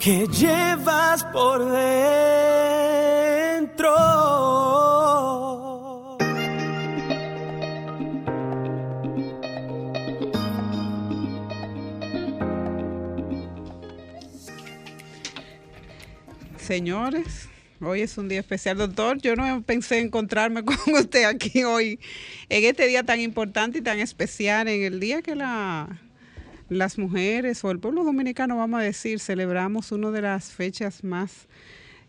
que llevas por dentro. Señores, hoy es un día especial, doctor. Yo no pensé encontrarme con usted aquí hoy, en este día tan importante y tan especial, en el día que la, las mujeres o el pueblo dominicano, vamos a decir, celebramos una de las fechas más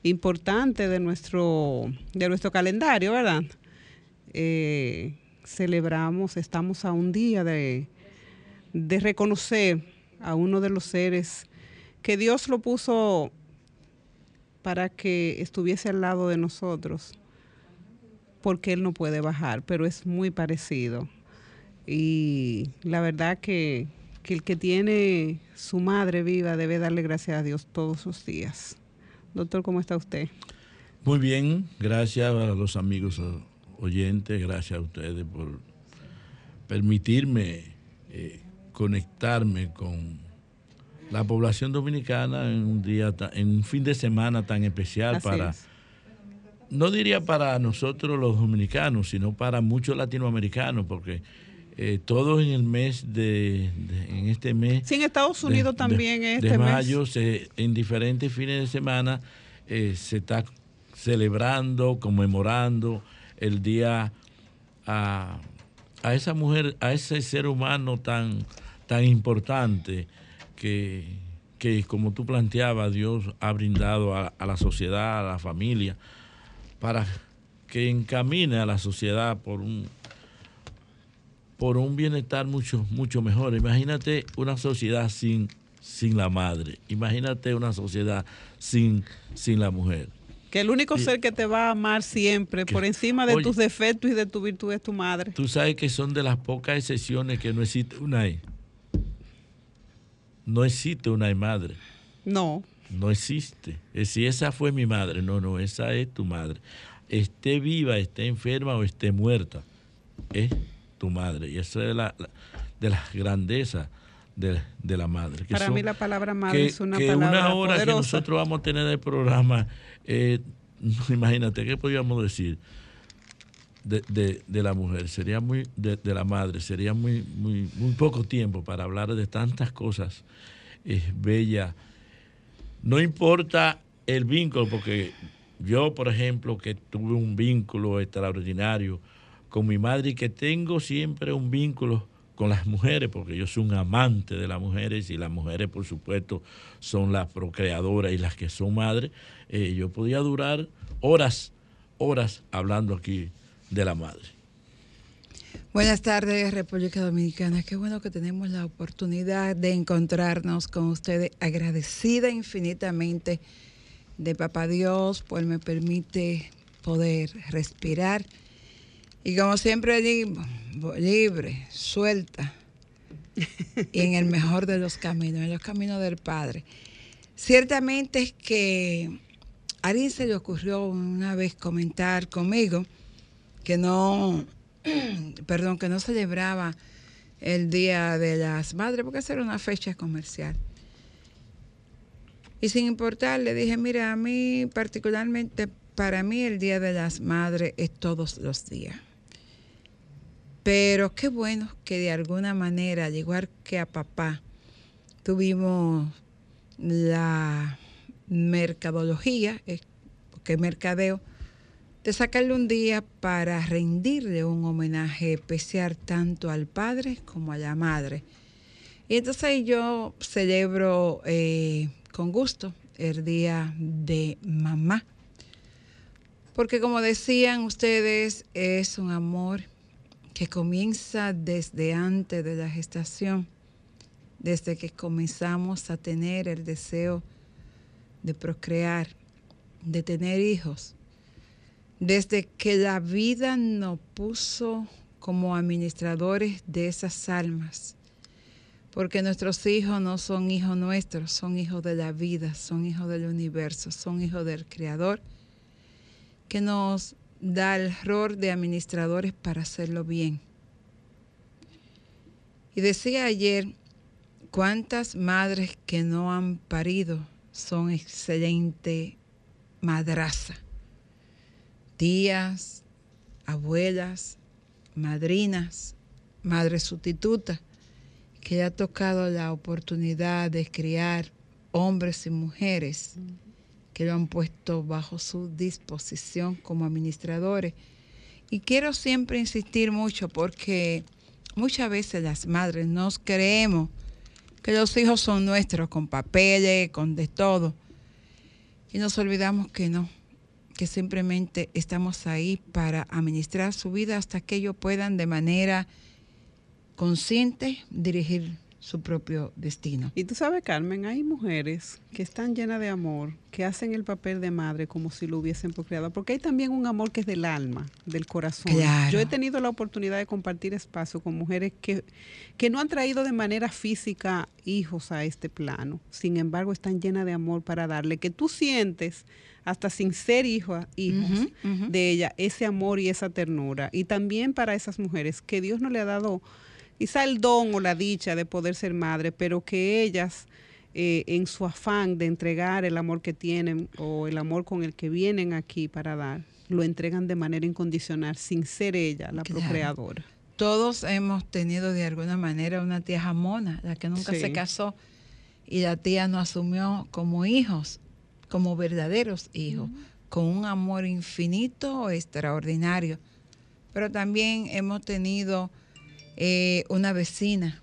importantes de nuestro, de nuestro calendario, ¿verdad? Eh, celebramos, estamos a un día de, de reconocer a uno de los seres que Dios lo puso para que estuviese al lado de nosotros, porque Él no puede bajar, pero es muy parecido. Y la verdad que, que el que tiene su madre viva debe darle gracias a Dios todos los días. Doctor, ¿cómo está usted? Muy bien, gracias a los amigos oyentes, gracias a ustedes por permitirme eh, conectarme con la población dominicana en un día, en un fin de semana tan especial Así para, es. no diría para nosotros los dominicanos, sino para muchos latinoamericanos, porque eh, todos en el mes de, de- en este mes Sí, en Estados Unidos de- también de, este mes. mayo, se- en diferentes fines de semana eh, se está celebrando, conmemorando el día a, a esa mujer, a ese ser humano tan, tan importante que, que, como tú planteabas, Dios ha brindado a, a la sociedad, a la familia, para que encamine a la sociedad por un, por un bienestar mucho, mucho mejor. Imagínate una sociedad sin, sin la madre. Imagínate una sociedad sin, sin la mujer. Que el único Y- ser que te va a amar siempre, por encima de Oye. tus defectos y de tu virtud, es tu madre. Tú sabes que son de las pocas excepciones que no existe una I. No existe una madre. No. No existe. Es si esa fue mi madre. No, no, esa es tu madre. Esté viva, esté enferma o esté muerta. Es tu madre. Y eso es la, la- de las grandezas de, de la madre. que Para son- mí la palabra madre que, es una que palabra una hora que nosotros vamos a tener el programa, eh, imagínate, ¿qué podríamos decir? De, de- de la mujer, sería muy, de, de la madre, sería muy, muy, muy poco tiempo para hablar de tantas cosas eh, bellas. No importa el vínculo, porque yo, por ejemplo, que tuve un vínculo extraordinario con mi madre y que tengo siempre un vínculo con las mujeres, porque yo soy un amante de las mujeres y las mujeres, por supuesto, son las procreadoras y las que son madres, eh, yo podía durar horas, horas hablando aquí de la madre. Buenas tardes, República Dominicana. Qué bueno que tenemos la oportunidad de encontrarnos con ustedes. Agradecida infinitamente de Papá Dios, pues me permite poder respirar. Y como siempre digo, libre, suelta. Y en el mejor de los caminos, en los caminos del Padre. Ciertamente es que a alguien se le ocurrió una vez comentar conmigo que no, perdón, que no celebraba el Día de las Madres, porque esa era una fecha comercial. Y sin importar, le dije, mira, a mí particularmente, para mí el Día de las Madres es todos los días. Pero qué bueno que de alguna manera, al igual que a papá, tuvimos la mercadología, eh, que mercadeo, de sacarle un día para rendirle un homenaje especial tanto al padre como a la madre. Y entonces yo celebro eh, con gusto el día de mamá, porque como decían ustedes, es un amor que comienza desde antes de la gestación, desde que comenzamos a tener el deseo de procrear, de tener hijos, desde que la vida nos puso como administradores de esas almas, porque nuestros hijos no son hijos nuestros, son hijos de la vida, son hijos del universo, son hijos del Creador, que nos da el rol de administradores para hacerlo bien. Y decía ayer, cuántas madres que no han parido son excelente madraza, tías, abuelas, madrinas, madres sustitutas, que ha tocado la oportunidad de criar hombres y mujeres que lo han puesto bajo su disposición como administradores. Y quiero siempre insistir mucho porque muchas veces las madres nos creemos que los hijos son nuestros con papeles, con de todo. Y nos olvidamos que no, que simplemente estamos ahí para administrar su vida hasta que ellos puedan de manera consciente dirigir su propio destino. Y tú sabes, Carmen, hay mujeres que están llenas de amor, que hacen el papel de madre como si lo hubiesen procreado, porque hay también un amor que es del alma, del corazón. Claro. Yo he tenido la oportunidad de compartir espacio con mujeres que, que no han traído de manera física hijos a este plano, sin embargo están llenas de amor para darle, que tú sientes hasta sin ser hijo, hijos de ella, ese amor y esa ternura. Y también para esas mujeres que Dios no le ha dado quizá el don o la dicha de poder ser madre, pero que ellas eh, en su afán de entregar el amor que tienen o el amor con el que vienen aquí para dar, lo entregan de manera incondicional, sin ser ella la Claro. procreadora. Todos hemos tenido de alguna manera una tía jamona, la que nunca Sí. se casó y la tía nos asumió como hijos, como verdaderos hijos, con un amor infinito, extraordinario. Pero también hemos tenido eh, una vecina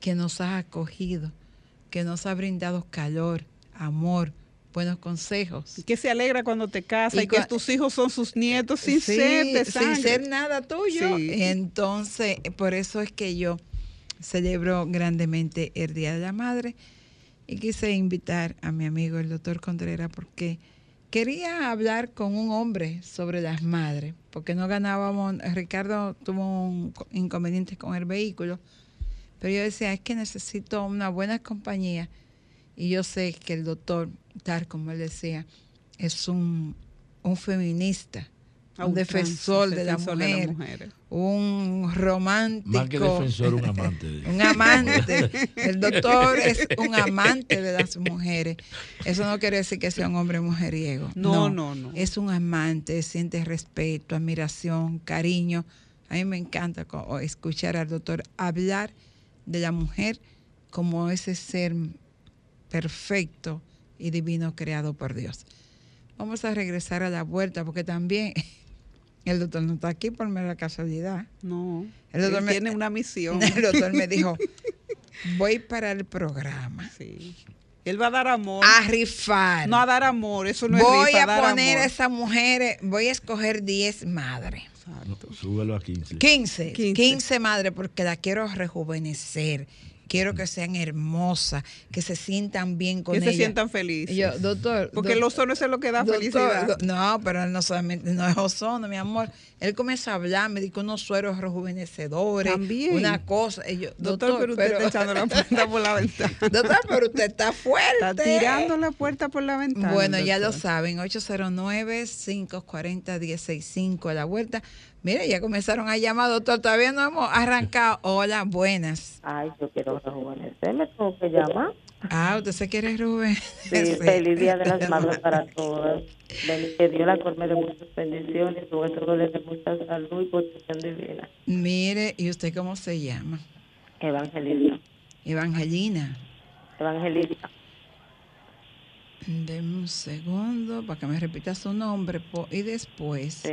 que nos ha acogido, que nos ha brindado calor, amor, buenos consejos. Y que se alegra cuando te casas y, Y que tus hijos son sus nietos sin Sí, ser sin ser nada tuyo. Sí. Entonces, por eso es que yo celebro grandemente el Día de la Madre y quise invitar a mi amigo el doctor Contreras porque quería hablar con un hombre sobre las madres, porque no ganábamos, Ricardo tuvo un co- inconveniente con el vehículo, pero yo decía, es que necesito una buena compañía y yo sé que el doctor, tal como él decía, es un, un feminista, un defensor, de, la defensor de las mujer, mujeres. un romántico. Más que defensor, un amante. de- Un amante. El doctor es un amante de las mujeres. Eso no quiere decir que sea un hombre mujeriego. No, no, no. Es un amante, siente respeto, admiración, cariño. A mí me encanta escuchar al doctor hablar de la mujer como ese ser perfecto y divino creado por Dios. Vamos a regresar a la vuelta porque también el doctor no está aquí por mera casualidad. No, El doctor él me- tiene una misión. El doctor me dijo, voy para el programa Sí. Él va a dar amor. a rifar. no a dar amor, eso no voy es rifa, a dar poner a esas mujeres, voy a escoger 10 madres. No, súbelo a 15. 15, 15, 15. madres porque las quiero rejuvenecer. Quiero que sean hermosas, que se sientan bien con que se ellas. sientan felices. Yo, doctor. Porque el doc- ozono es lo que da doctor, felicidad. no, pero no solamente, no es ozono, mi amor. Él comienza a hablar, me dijo unos sueros rejuvenecedores, También. una cosa. Y yo, Doctor, pero usted está echando la puerta por la ventana. Doctor, pero usted está fuerte. Está tirando la puerta por la ventana. Bueno, ya lo saben, 809-540-165 a la vuelta. Mire, ya comenzaron a llamar, doctor, todavía no hemos arrancado. Hola, buenas. Ay, yo quiero rejuvenecer, me tengo que llamar. Ah, ¿usted se quiere, Rubén? Sí, feliz Día de las Madres para todas. Que Dios la colme de muchas bendiciones, sobre todo de mucha salud y protección divina. Mire, ¿y usted cómo se llama? Evangelista. Evangelina. Evangelista. Deme un segundo para que me repita su nombre y después Sí.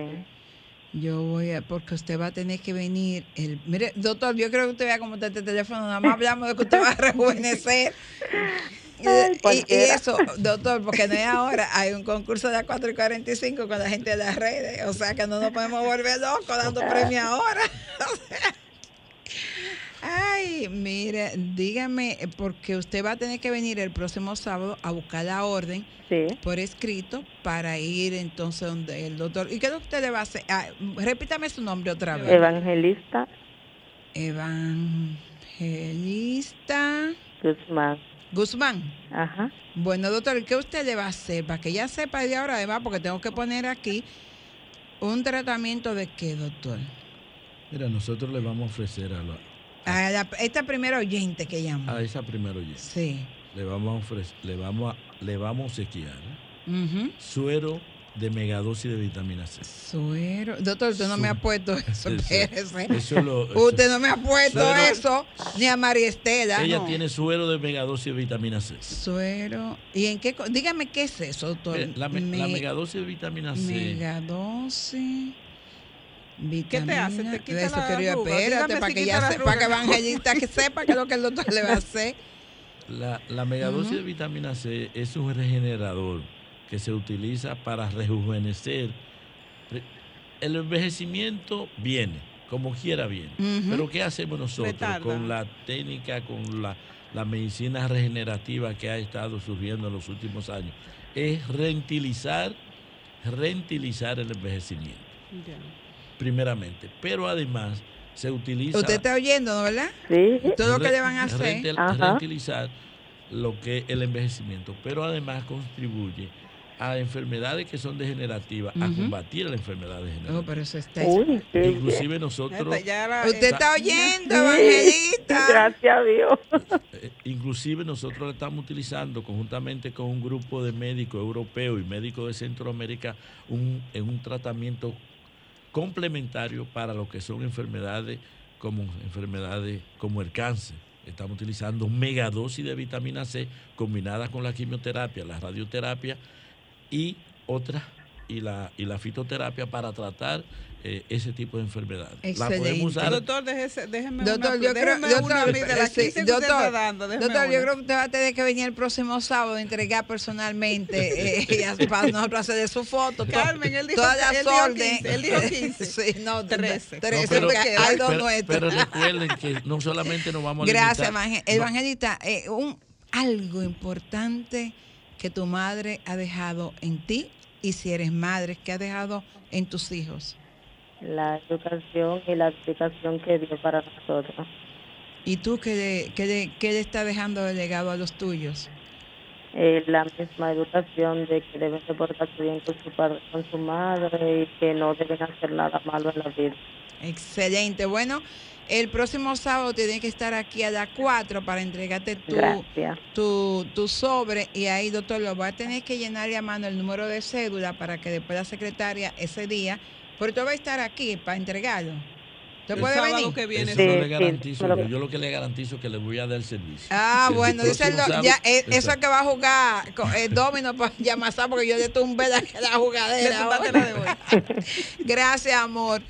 Yo voy a, porque usted va a tener que venir. El, mire, doctor, yo creo que usted vea cómo está este teléfono, nada más hablamos de que usted va a rejuvenecer. Y- Ay, y, y eso, doctor, porque no es ahora, hay un concurso de las 4 y 45 con la gente de las redes, o sea que no nos podemos volver locos dando premios ahora. O sea, Ay, mire, dígame, eh, porque usted va a tener que venir el próximo sábado a buscar la orden Sí. por escrito para ir entonces donde el doctor. ¿Y qué es lo que usted le va a hacer? Ah, repítame su nombre otra vez. Evangelista Evangelista Guzmán. Guzmán. Ajá. Bueno, doctor, ¿y ¿qué usted le va a hacer? Para que ya sepa de ahora, además, porque tengo que poner aquí un tratamiento de qué, doctor. Mira, nosotros le vamos a ofrecer a, la- A la- esta primera oyente que llamó. a esa primera oyente, Sí. le vamos a ofrecer, le vamos a, le vamos a obsequiar Ujú. suero de megadosis de vitamina C. Suero. Doctor, usted no me ha puesto eso. Eso lo- Usted no me ha puesto Suero- eso, ni a María Estela. Ella no. tiene suero de megadosis de vitamina C. Suero. ¿Y en qué? Dígame qué es eso, doctor. Mira, La, me- la Me- megadosis de vitamina C. Megadosis. ¿Qué te hace? ¿Te quita Eso la quería, espérate, para si que ya sepa, para que evangelista que sepa que es lo que el doctor le va a hacer. La, la megadosis de vitamina C es un regenerador que se utiliza para rejuvenecer. Re- El envejecimiento viene, como quiera viene. Pero ¿qué hacemos nosotros Retarda. con la técnica, con la, la medicina regenerativa que ha estado surgiendo en los últimos años? Es rentilizar, rentilizar el envejecimiento, Ya. Primeramente. Pero además se utiliza... Usted está oyendo, ¿no verdad? Sí. Todo lo que Re- le van a hacer. Ajá. rentilizar lo que es el envejecimiento, pero además contribuye a enfermedades que son degenerativas, a combatir la enfermedad Oh, degenerativa. pero eso está. Uy, qué bien. Inclusive nosotros, Esta ya la- Usted está Sí, oyendo, evangelista. Gracias a Dios. eh, inclusive nosotros la estamos utilizando conjuntamente con un grupo de médicos europeos y médicos de Centroamérica un, en un tratamiento complementario para lo que son enfermedades como enfermedades como el cáncer. Estamos utilizando megadosis de vitamina C combinada con la quimioterapia, la radioterapia y otras y la, y la fitoterapia para tratar eh, ese tipo de enfermedades. La Excelente. podemos usar Doctor, déjese, déjeme Doctor, una, yo creo, déjeme doctor, una a mí de las sí, 15 que usted doctor, está dando. déjeme doctor, yo creo que usted va a tener que venir el próximo sábado a entregar personalmente eh, para nosotros hacerle su foto. to- Carmen, él dijo- todas él dijo órdenes. 15, él dijo 15. sí, no, Trece. No, 13, pero, porque hay dos pero- nuestros. pero recuerden que no solamente nos vamos a Gracias, limitar- evangel- no, evangelista. eh, un, algo importante que tu madre ha dejado en ti y si eres madre, que ha dejado en tus hijos. La educación y la explicación que dio para nosotros. ¿Y tú qué le, qué qué le estás dejando de legado a los tuyos? Eh, la misma educación de que deben de portarse bien con su padre, con su madre y que no deben hacer nada malo en la vida. Excelente. Bueno, el próximo sábado tienes que estar aquí a las 4 para entregarte tu, tu, tu sobre y ahí, doctor, lo va a tener que llenarle a mano el número de cédula para que después la secretaria ese día, porque tú vas a estar aquí para entregarlo. ¿Tú El puedes sábado venir? que viene. Eso Sí, no le sí, garantizo. pero- yo, lo que le garantizo es que le voy a dar el servicio. Ah, El bueno, dice el ya, eh, eso Exacto. que va a jugar con el domino para llamar porque yo le tumbé la, la jugadera. la de. Gracias, amor.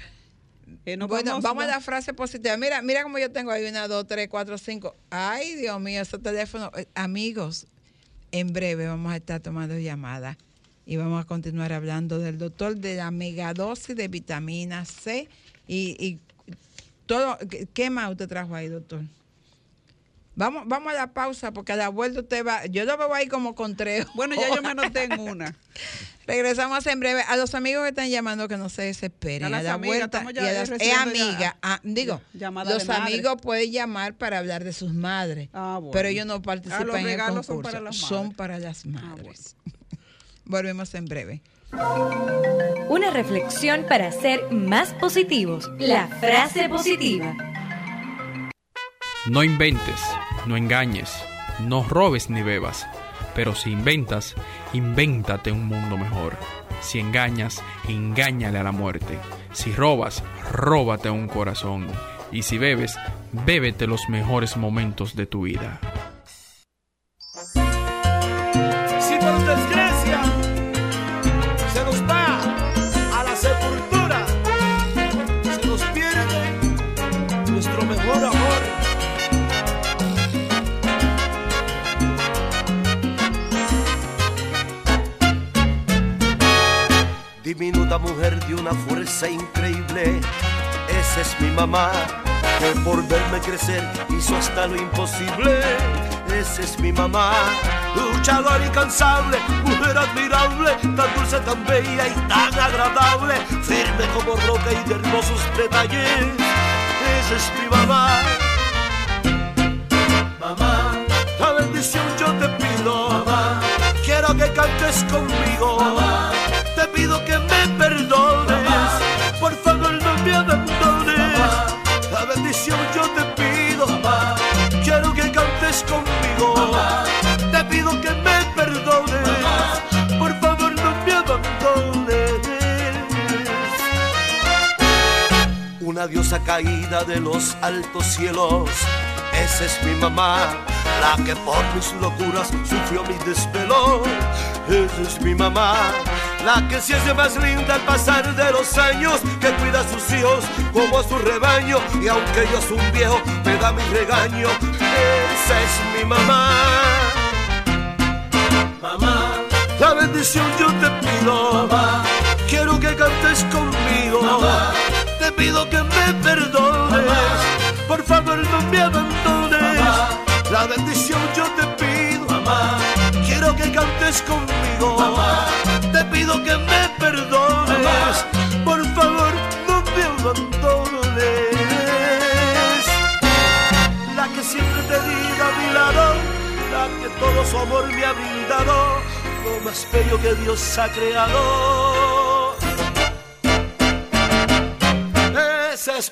Eh, bueno, vamos, vamos, a la frase positiva. Mira, mira como yo tengo ahí una, dos, tres, cuatro, cinco. Ay, Dios mío, ese teléfono. Eh, Amigos, en breve vamos a estar tomando llamadas y vamos a continuar hablando del doctor de la megadosis de vitamina C y, y todo. ¿qué- ¿Qué más usted trajo ahí, doctor? Vamos, vamos a la pausa porque a la vuelta usted va. Yo lo veo ahí como con tres. Bueno, ya yo me anoté en una. Regresamos en breve. A los amigos que están llamando que no se desesperen. A la amigas, vuelta. y a las- es recibiendo ya amiga. ah, digo, los madres. amigos pueden llamar para hablar de sus madres. Ah, bueno. Pero ellos no Ah, participan los en el concurso. son para las Son madres. para las bueno. Volvemos en breve. Una reflexión para ser más positivos. La frase positiva. No inventes, no engañes, no robes ni bebas. Pero si inventas, invéntate un mundo mejor. Si engañas, engáñale a la muerte. Si robas, róbate un corazón. Y si bebes, bébete los mejores momentos de tu vida. De una fuerza increíble. Esa es mi mamá, que por verme crecer hizo hasta lo imposible. Esa es mi mamá, luchadora incansable, mujer admirable, tan dulce, tan bella y tan agradable, firme como roca y de hermosos detalles. Esa es mi mamá. Mamá, la bendición yo te pido. Mamá, quiero que cantes conmigo. Mamá, que me perdones. Por favor, no me abandones. Una diosa caída de los altos cielos. Esa es mi mamá, la que por mis locuras sufrió mi desvelo. Esa es mi mamá, la que se hace más linda al pasar de los años, que cuida a sus hijos como a su rebaño. Y aunque yo soy un viejo, me da mi regaño. Esa es mi. Mamá, la bendición yo te pido. Mamá, quiero que cantes conmigo. Mamá, te pido que me perdones. Por favor, no me abandones. La bendición yo te pido. Mamá, quiero que cantes conmigo. Mamá, te pido que me perdones. Por favor, no me abandones. La que siempre te diga a mi lado, la que todo su amor me ha brindado, más bello que Dios ha creado. Esa es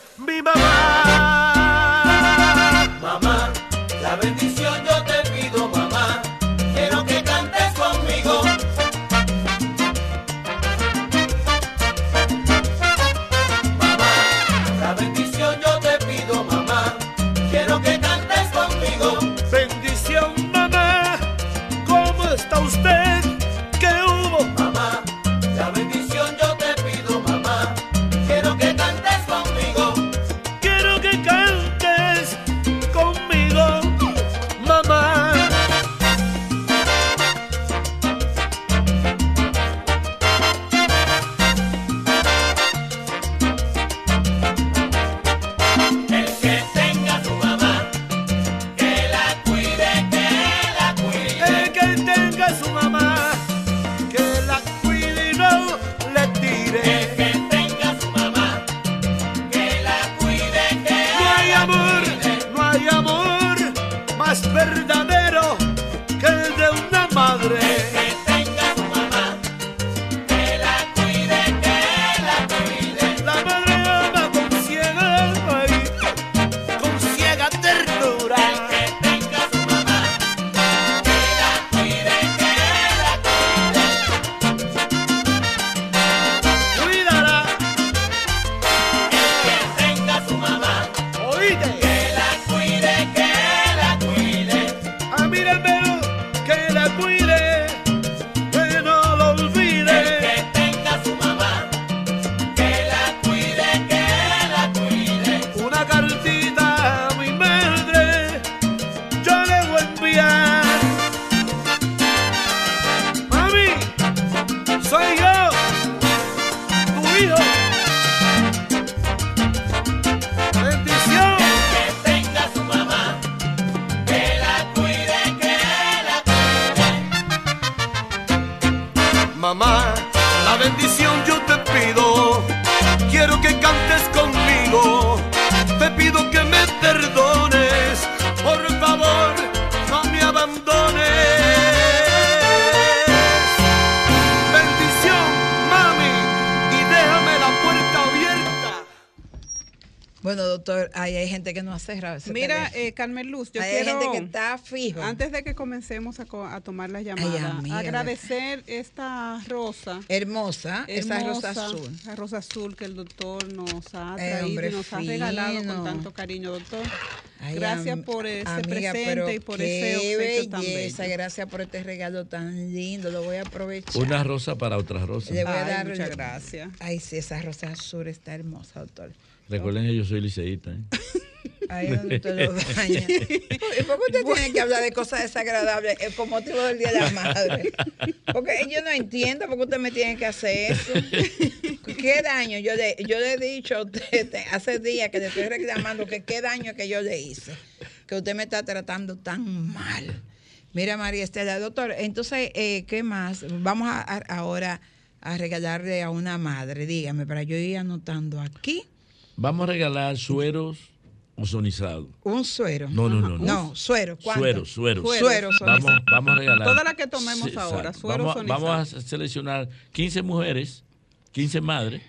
que no ha cerrado ese Mira, eh, Carmen Luz, yo hay quiero, gente que está fijo. antes de que comencemos a, co- a tomar las llamadas, agradecer esta rosa. Hermosa, esa rosa azul. La rosa azul que el doctor nos ha Ay, traído hombre y nos ha regalado con tanto cariño, doctor. Ay, Gracias am- por ese amiga, presente y por ese obsequio tan belleza. Gracias por este regalo tan lindo. Lo voy a aprovechar. Una rosa para otra rosa. Le voy a Ay, dar muchas gracias. Ay, sí, esa rosa azul está hermosa, doctor. Recuerden que yo soy liceísta. ¿eh? Ahí es donde te lo daña. ¿Y por qué usted tiene que hablar de cosas desagradables eh, con motivo del Día de la Madre? Porque yo no entiendo por qué usted me tiene que hacer eso. ¿Qué daño? Yo le, yo le he dicho a usted te- hace días que le estoy reclamando que qué daño que yo le hice. Que usted me está tratando tan mal. Mira, María Estela, doctor, entonces, eh, ¿qué más? Vamos a, a- ahora a regalarle a una madre, dígame, para yo ir anotando aquí. Vamos a regalar sueros ozonizados. Un suero. No, no, no, no. No, suero. ¿cuánto? Sueros, sueros. Suero, Vamos, suero. vamos a regalar. Todas las que tomemos ahora, exacto. suero vamos, ozonizado. vamos a seleccionar 15 mujeres, 15 madres,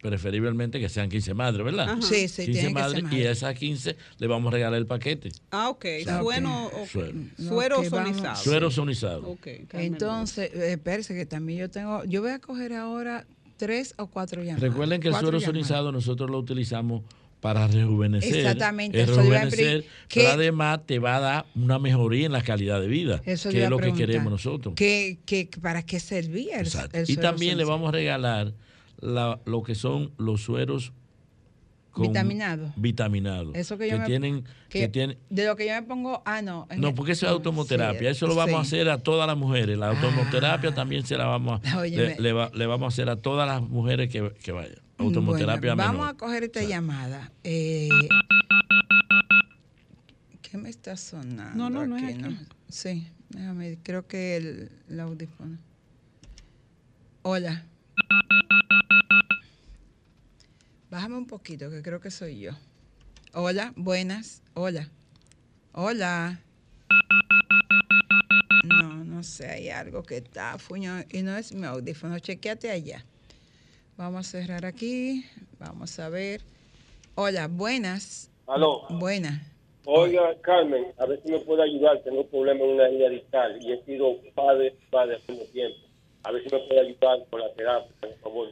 preferiblemente que sean 15 madres, ¿verdad? Ajá. Sí, sí, 15 tiene que ser madres y a esas 15 le vamos a regalar el paquete. Ah, ok. Sueno, ok. Suero. Suero vamos. ozonizado. Suero ozonizado. Ok, Carmen. Entonces, eh, espérese que también yo tengo, yo voy a coger ahora tres o cuatro llamadas. Recuerden que el suero llamadas. ozonizado nosotros lo utilizamos para rejuvenecer. Exactamente, Es rejuvenecer, pero que- además te va a dar una mejoría en la calidad de vida, Eso que es lo que queremos nosotros. ¿Qué, qué, ¿Para qué servía el, el Y también le vamos a regalar la- lo que son los sueros Vitaminados. Vitaminados. Eso que yo me- tienen, que, que tienen, De lo que yo me pongo, ah, no. no, el- porque eso es automoterapia. sí, eso lo vamos a hacer a todas las mujeres. La automoterapia también se la vamos a, le, le va- le vamos a hacer a todas las mujeres que, que vayan. Automoterapia Bueno, vamos menor. a coger esta llamada. Eh, ¿Qué me está sonando? No, no, no es aquí. Sí, déjame, creo que el, el audífono. Hola. Bájame un poquito, que creo que soy yo. Hola, buenas. Hola. Hola. No, no sé, hay algo que está fuño y no es mi audífono. Chequeate allá. Vamos a cerrar aquí. Vamos a ver. Hola, buenas. Aló. Buenas. Oiga, Carmen, a ver si me puede ayudar. Tengo un problema en una hernia discal y he sido padre, padre hace mucho tiempo. A ver si me puede ayudar con la terapia, por favor.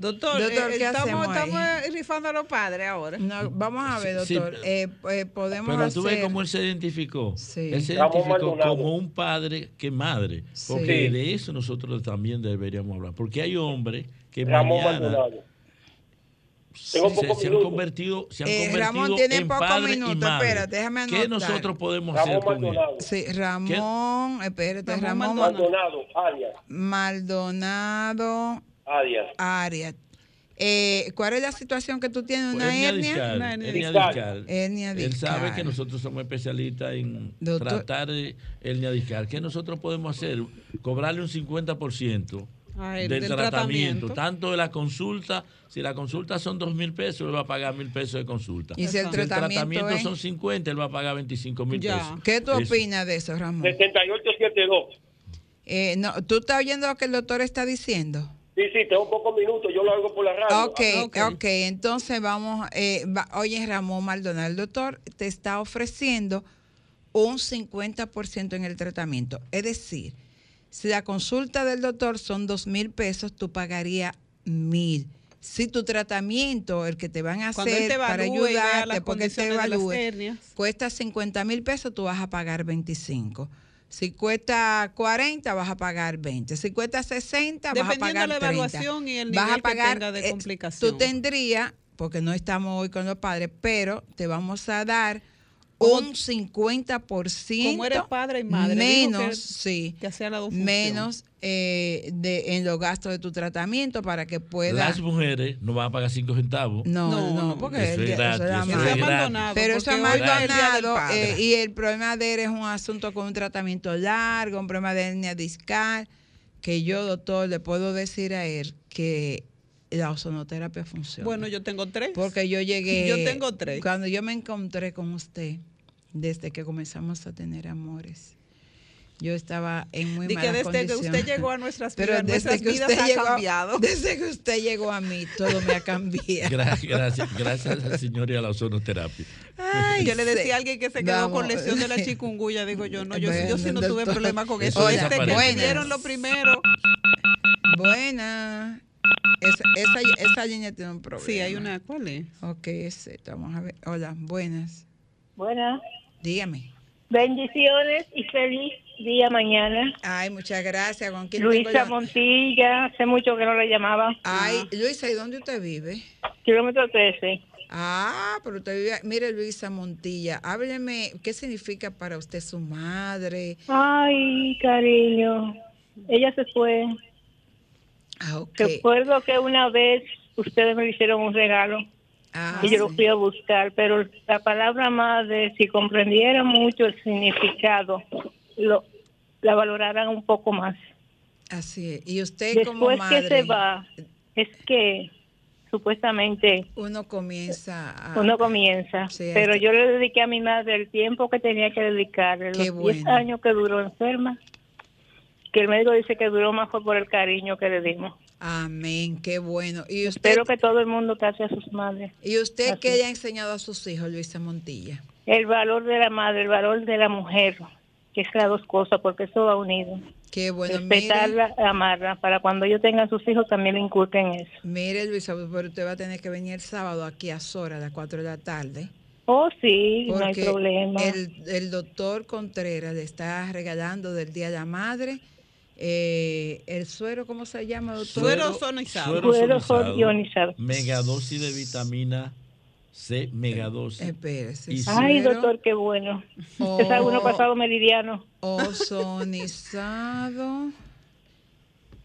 Doctor, Doctor, eh, ¿qué estamos, estamos rifando a los padres ahora. No, vamos a ver, Sí, doctor. pero- Eh, eh, podemos Pero tú ves cómo él se identificó. Sí. Él se identificó como un padre que madre. Porque Sí. de eso nosotros también deberíamos hablar. Porque hay hombres que Ramón mañana Maldonado. se, han minutos. convertido, se han Eh, convertido Ramón tiene en pocos padre y madre. espérate, déjame ¿Qué anotar. nosotros podemos Ramón hacer con él? Maldonado. Sí, Ramón, espérate, Ramón Ramón, Maldonado. Maldonado, Arias. Maldonado Arias. Arias. Eh, ¿Cuál es la situación que tú tienes? ¿Una Hernia hernia? discal, Una hernia hernia discal. discal. Hernia Él sabe que nosotros somos especialistas en Doctor. tratar hernia discal. ¿Qué nosotros podemos hacer? Cobrarle un 50% Ay, del, del tratamiento, tratamiento. tanto de la consulta. Si la consulta son dos mil pesos, él va a pagar mil pesos de consulta. Y si el tratamiento es- son 50, él va a pagar 25 mil pesos. ¿Qué tú Eso. opinas de eso, Ramón? 7872. Eh, no, ¿Tú estás oyendo lo que el doctor está diciendo? Sí, sí, tengo pocos minutos. Yo lo hago por la radio. Ok, ok. ok, entonces vamos, eh, va- oye Ramón Maldonado, el doctor te está ofreciendo un 50% en el tratamiento. Es decir, si la consulta del doctor son dos mil pesos, tú pagarías mil. Si tu tratamiento, el que te van a hacer te para ayudarte, porque te evalúe, cuesta 50 mil pesos, tú vas a pagar 25. Si cuesta 40, vas a pagar 20. Si cuesta 60, vas a Dependiendo pagar de la 30. evaluación y el Vas a nivel que pagar, tenga de eh, complicación. Tú tendrías, porque no estamos hoy con los padres, pero te vamos a dar un 50% como eres padre y madre, menos, que- sí, que dos funciones. menos eh, de, en los gastos de tu tratamiento para que puedas... Las mujeres no van a pagar 5 centavos. No, No, no, no, porque eso es gratis, eso es Eso es abandonado, Pero eso Padre. eh, y el problema de él es un asunto con un tratamiento largo, un problema de hernia discal, que yo, doctor, le puedo decir a él que la ozonoterapia funciona. Bueno, yo tengo tres. Porque yo llegué. Yo tengo tres. Cuando yo me encontré con usted, desde que comenzamos a tener amores, yo estaba en muy Di que mala desde que usted llegó a nuestras Pero vidas, desde nuestras que vidas usted han llegó, cambiado. Desde que usted llegó a mí, todo me ha cambiado. Gracias, gracias, gracias al Señor y a la ozonoterapia. Ay, yo le decía sí. a alguien que se quedó con Vamos. lesión de la chikungunya, digo yo, no, yo, yo sí no Bueno, tuve doctor. problema con Eso eso. ya Desde que me desapareció. dieron lo primero, Buena. Esa, esa, esa línea tiene un problema. sí, hay una, ¿cuál es? Ok, es esta, vamos a ver. Hola, buenas. Buenas. Dígame. Bendiciones y feliz día mañana. Ay, muchas gracias. ¿Con quién tengo Luisa? Montilla, hace mucho que no le llamaba. Ay, Luisa, ¿y dónde usted vive? Kilómetro 13. Ah, pero usted vive. Mire, Luisa Montilla, hábleme, ¿qué significa para usted su madre? Ay, cariño. Ella se fue. Ah. Recuerdo que una vez ustedes me hicieron un regalo Ah, y yo lo fui a buscar, pero la palabra madre, si comprendiera mucho el significado, lo, la valoraran un poco más. Así es. Y usted como Después madre, que se va, es que supuestamente uno comienza a... uno comienza. Sí, pero yo le dediqué a mi madre el tiempo que tenía que dedicarle, los 10 bueno. años que duró enferma, que el médico dice que duró más fue por el cariño que le dimos. Amén, qué bueno. Y usted, Espero que todo el mundo trate a sus madres. ¿y usted Así. qué le ha enseñado a sus hijos, Luisa Montilla? El valor de la madre, el valor de la mujer, que es las dos cosas, porque eso va unido. Qué bueno, mire, Respetarla, amarla, para cuando ellos tengan sus hijos también le inculquen eso. mire Luisa, pero usted va a tener que venir el sábado aquí a Sora a las 4 de la tarde. Oh, sí, no hay problema. el, el doctor Contreras le está regalando del Día de la Madre eh, el suero, ¿cómo se llama, doctor? Suero sonizado. Suero Suero sonizado, ionizado. Megadosis de vitamina C, megadosis. Espérese. Y Ay, suero doctor, qué bueno. Oh. Sabe uno pasado meridiano. ozonizado.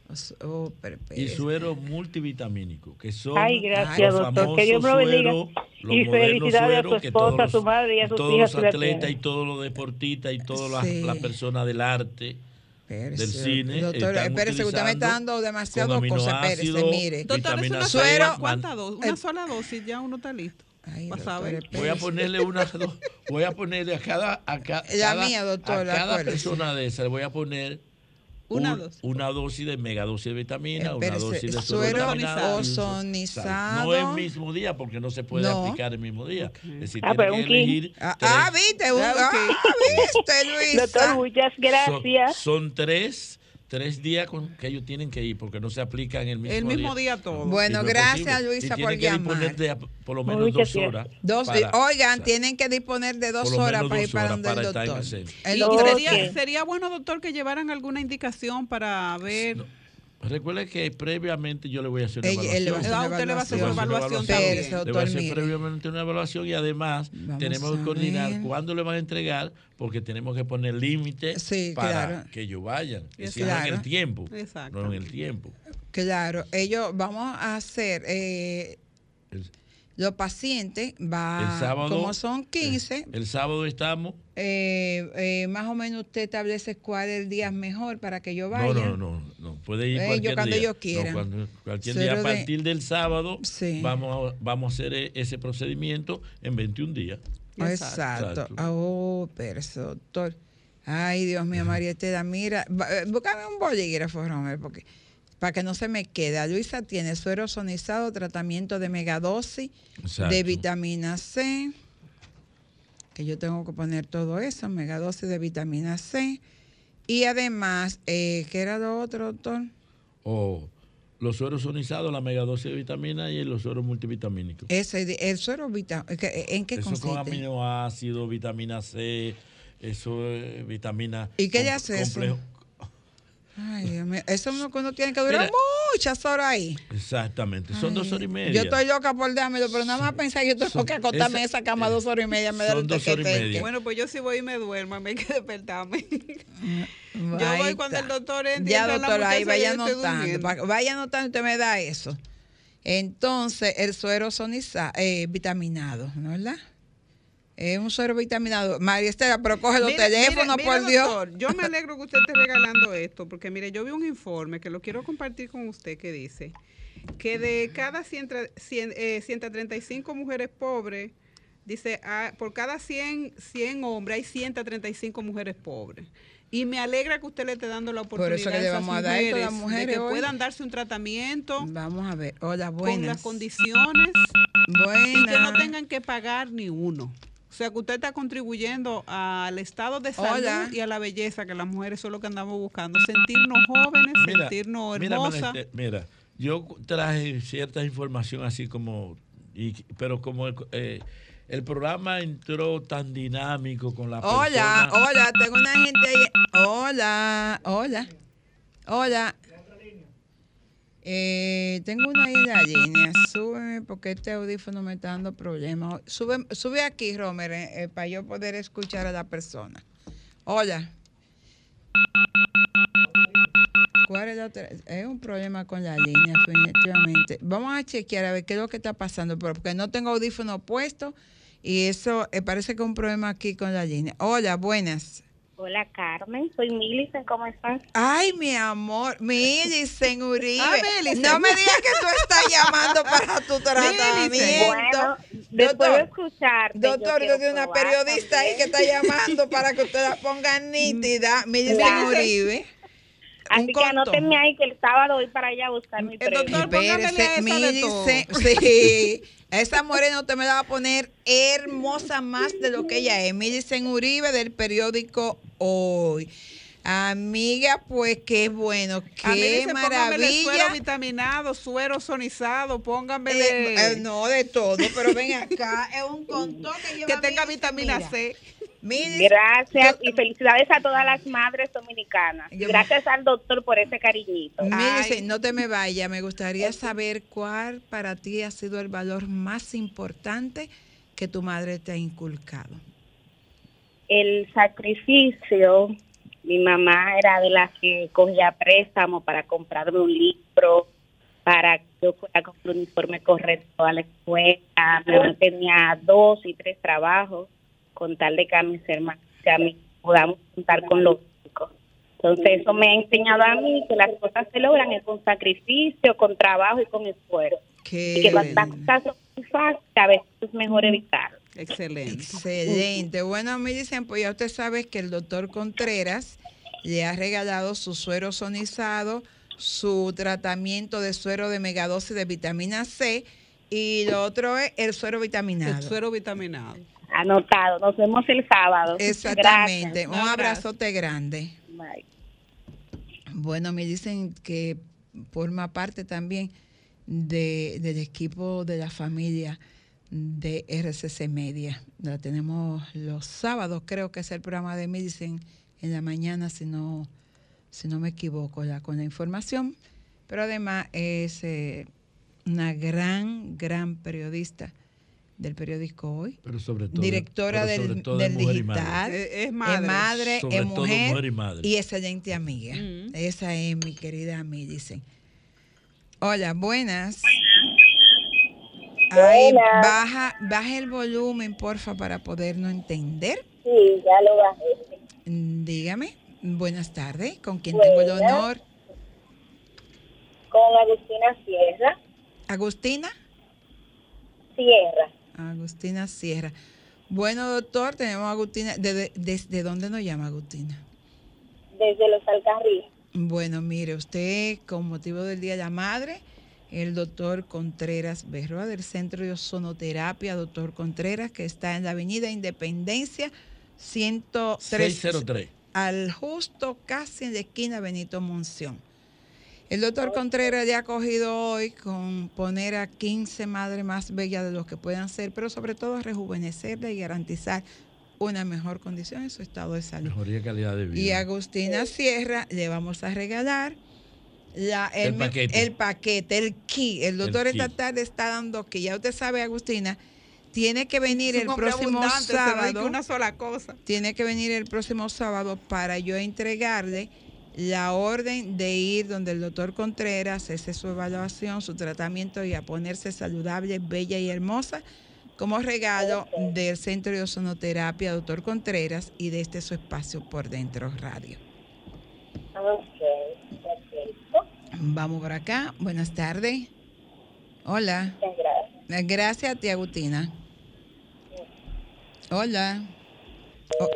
Oz- Oh, pero Y suero multivitamínico, que son Ay, gracias, los doctor. Que Dios me lo bendiga. los Y felicidades a su esposa, todos a su los- madre y a sus todos hijas los que la atletas y todos los deportistas y todas Sí. las personas del arte Espérese, del cine Doctor, espérese, que usted me está dando demasiado cosas. Espérese, mire. Doctor, es una Suero- sola, ¿cuántas man- dosis? Una sola dosis, ya uno está listo. Ay, doctor. Voy a ponerle una do- voy a ponerle a cada a ca- La cada, mía, doctor, a cada persona de esas le voy a poner Una un- dosis. una dosis de megadosis de vitamina, una dosis de suero ozonizado. No el mismo día porque no se puede No. aplicar el mismo día. Es decir, Ah, tiene pero que un elegir Ah, ah, viste, un- Ah, ah, viste, Luisa. Doctor, muchas son, gracias. son tres, tres días con, que ellos tienen que ir porque no se aplican el mismo El día. mismo día todo. Bueno, no gracias, posible. Luisa, Y por tienen que llamar. disponer de por lo menos dos horas. Dos, para- oigan, o sea, tienen que disponer de dos horas para ir para donde el en doctor. el. El Y sería bueno, doctor, que llevaran alguna indicación para ver. Recuerde que previamente yo le voy a hacer una Ella- evaluación. Ah, usted le va a hacer una evaluación también. Le voy a hacer previamente una evaluación y además Vamos tenemos que coordinar cuándo le van a entregar porque tenemos que poner límites Sí, para claro. que ellos vayan. Es decir, no en claro. el tiempo. Exacto. No en el tiempo. Claro, ellos vamos a hacer, eh, El, los pacientes, va, sábado. como son 15, El, el sábado estamos. eh, eh, más o menos usted establece cuál es el día mejor para que yo vaya. No, no, no, no. Puede ir Eh, yo cualquier cuando día. yo quiera. No, cuando- cualquier Cero día. A de- partir del sábado Sí. vamos, a, vamos a hacer e- ese procedimiento en 21 días. Exacto. Exacto. Oh, pero doctor. Ay, Dios mío, María Estela, mira, eh, búscame un bolígrafo, Romer, porque para que no se me quede. Luisa tiene suero sonizado, tratamiento de megadosis, Exacto. de vitamina C, que yo tengo que poner todo eso, megadosis de vitamina C. Y además, eh, ¿qué era lo otro, doctor? O los sueros sonizados, la megadosis de vitamina y los sueros multivitamínicos. Ese, el suero vita- ¿qué- ¿en qué Eso con consiste? aminoácidos, vitamina C, eso es vitamina. ¿Y qué le hace eso? Ay, Dios mío, eso es uno que uno tiene que durar Mira. muchas horas ahí. Exactamente, son dos horas y media. Yo estoy loca por dármelo, pero nada más pensar yo tengo son- que acostarme en esa- cama dos horas y media. Me da son el dos horas y media. Bueno, pues yo si voy y me duermo, me hay que despertarme. Yo Ahí voy cuando el doctor entre, Ya, entra la doctor, ahí vaya yo anotando. Vaya anotando, usted me da eso. Entonces, el suero soniza, eh, vitaminado, ¿no es verdad? Es un suero vitaminado. María Estela, pero coge los teléfonos, por Dios. doctor, yo me alegro que usted esté regalando esto, porque mire, yo vi un informe que lo quiero compartir con usted que dice que de cada 100, tra- 100, eh, 135 mujeres pobres, dice, ah, por cada 100, 100 hombres hay 135 mujeres pobres. Y me alegra que usted le esté dando la Por oportunidad eso que le a esas vamos a dar esto a las mujeres, de que hoy. puedan darse un tratamiento Vamos a ver. Hola, con buenas. las condiciones Buenas. y que no tengan que pagar ni uno. O sea, que usted está contribuyendo al estado de salud Hola. y a la belleza que las mujeres son lo que andamos buscando. Sentirnos jóvenes, Mira, sentirnos hermosas. Menester, mira, yo traje cierta información así como, y- pero como el, eh, el programa entró tan dinámico con la Hola, persona- hola, tengo una gente ahí. Hola, hola, hola. Eh, tengo una la línea. Súbeme porque este audífono me está dando problemas. Sube, sube aquí, Romer, eh, eh, para yo poder escuchar a la persona. Hola. ¿Cuál es la otra? Es un problema con la línea, definitivamente. Vamos a chequear a ver qué es lo que está pasando, porque no tengo audífono puesto y eso eh, parece que es un problema aquí con la línea. Hola, buenas. Hola Carmen, soy Millicent, ¿cómo estás? Ay, mi amor, Millicent Uribe. Ah, Millicent. No me digas que tú estás llamando para tu tratamiento. Bueno, después de escucharte. Doctor, yo tengo una periodista ahí que está llamando para que usted la ponga nítida. Millicent Claro. Uribe. Así que anótenme ahí que el sábado voy para allá a buscar mi premio. Espérese, sí. Esa morena usted me la va a poner hermosa más de lo que ella es. Millicent Uribe del periódico Hoy. Amiga, pues qué bueno, A mí qué dicen, pónganmele suero maravilla. vitaminado, suero sonizado, pónganmele... Eh, eh, no, de todo, pero ven acá, es un contón que lleva que tenga vitamina mira. C. Gracias y felicidades a todas las madres dominicanas. Gracias al doctor por ese cariñito. No te me vayas, me gustaría saber cuál para ti ha sido el valor más importante que tu madre te ha inculcado. El sacrificio, mi mamá era de las que cogía préstamo para comprarme un libro, para que yo fuera con un uniforme correcto a la escuela. Mi mamá tenía dos y tres trabajos con tal de que a mis hermanos y a mí podamos contar con los chicos. Entonces eso me ha enseñado a mí que las cosas se logran es con sacrificio, con trabajo y con esfuerzo. Qué y que las cosas son muy fáciles, a veces es mejor evitarlo. Excelente. Excelente. Bueno, me dicen, pues ya usted sabe que el doctor Contreras le ha regalado su suero sonizado, su tratamiento de suero de megadosis de vitamina C y lo otro es el suero vitaminado. El suero vitaminado. Anotado. Nos vemos el sábado. Exactamente. Gracias. Un abrazote grande. Bye. Bueno, me dicen que forma parte también de, del equipo de la familia de RCC Media. La tenemos los sábados, creo que es el programa de Medicine en la mañana, si no, si no me equivoco, ya con la información. Pero además es eh, una gran, gran periodista del periódico Hoy. Pero sobre todo. Directora pero sobre del, todo digital. madre. Es Es madre. madre, Sobre es todo mujer, mujer y madre. y excelente amiga. Mm. Esa es mi querida Ami, dicen. Hola, buenas. Ay, baja, baja el volumen, porfa, para podernos entender. Sí, ya lo bajé. Dígame. Buenas tardes. ¿Con quién tengo el honor? Con Agustina Sierra. Agustina. Sierra. Agustina Sierra. Bueno, doctor, tenemos a Agustina. ¿Desde, desde dónde nos llama Agustina? Desde Los Alcarriles. Bueno, mire, usted con motivo del Día de la Madre, el doctor Contreras Berroa del Centro de Ozonoterapia, doctor Contreras, que está en la Avenida Independencia 103, 603. al justo casi en la esquina Benito Monción. El doctor Contreras le ha cogido hoy con poner a 15 madres más bellas de los que puedan ser, pero sobre todo rejuvenecerla y garantizar una mejor condición en su estado de salud. Mejoría calidad de vida. Y a Agustina Sierra le vamos a regalar la- el, paquete. el paquete, el key. El doctor El esta key. tarde está dando que ya usted sabe, Agustina, tiene que venir el próximo sábado. una sola cosa. Tiene que venir el próximo sábado para yo entregarle la orden de ir donde el doctor Contreras, hacerse su evaluación, su tratamiento y a ponerse saludable, bella y hermosa como regalo del Centro de Ozonoterapia Doctor Contreras y de este su espacio por dentro radio. Vamos por acá. Buenas tardes. Hola. Gracias a ti, Agustina. Hola. Oh,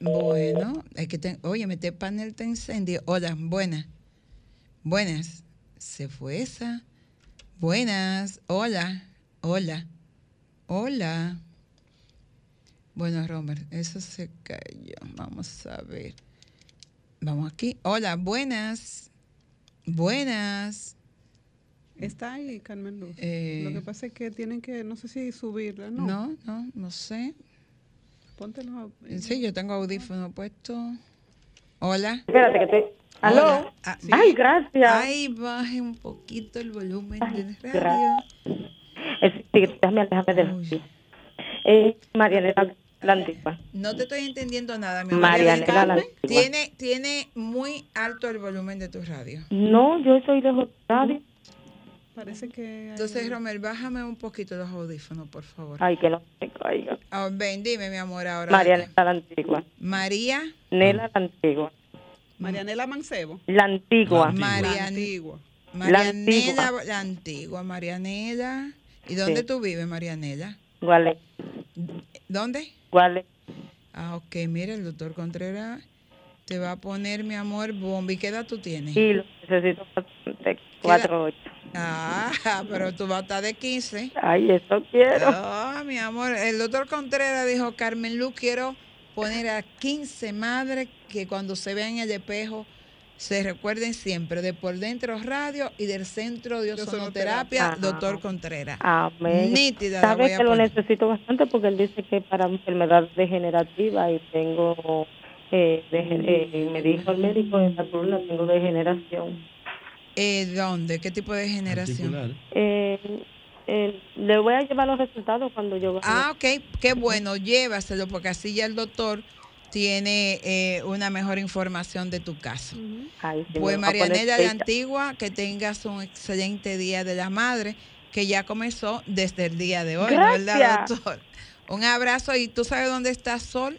bueno, es que te, oye, este panel te incendio. Hola, buenas. Buenas. Se fue esa. Buenas. Hola. Hola. Hola. Bueno, Romer, eso se cayó. Vamos a ver. Vamos aquí. Hola, buenas. Buenas. Está ahí, Carmen Luz. Eh, Lo que pasa es que tienen que, no sé si subirla, ¿no? No, no, no sé. Póntelo. a- Sí, yo tengo audífono puesto. Hola. Espérate, que estoy, Aló. Ah, sí. Ay, gracias. Ay, baje un poquito el volumen del radio. Es, sí, déjame alejarme del. Eh, Marianela la antigua. No te estoy entendiendo nada, mi amor. Marianela la antigua. Tiene, tiene muy alto el volumen de tu radio. No, yo soy de radio. Entonces. Romel, bájame un poquito los audífonos, por favor. Ay, que no me caiga. Oh, ven, dime, mi amor, ahora. Marianela la Antigua. María. Nela la Antigua. Marianela Mancebo. La Antigua. Marianela. Marianela la Antigua. Marianela. ¿Y dónde sí. tú vives, Marianela? Guale. ¿Dónde? Guale. Ah, ok, mira, el doctor Contreras te va a poner, mi amor, Bombi, qué edad tú tienes? Sí, lo necesito 48. Ah, pero tú vas a estar de 15. Ay, eso quiero. Ah, mi amor, el doctor Contreras dijo, Carmen Luz, quiero poner a 15 madres que cuando se vean en el espejo se recuerden siempre de Por Dentro Radio y del Centro de Ozonoterapia, doctor Contreras. Amén. Nítida la Sabe voy a que lo necesito bastante porque él dice que para enfermedad degenerativa y tengo, eh, eh, me dijo el médico en la columna tengo degeneración. Eh, ¿Dónde? ¿Qué tipo de generación? Eh, eh, le voy a llevar los resultados cuando yo vaya. Ah, ok, qué bueno, llévaselo porque así ya el doctor tiene eh, una mejor información de tu caso. Ay, sí, Pues Marianela de. Antigua, que tengas un excelente día de la madre, que ya comenzó desde el día de hoy, ¿no ¿verdad, Gracias. doctor? Un abrazo y tú sabes dónde está Sol.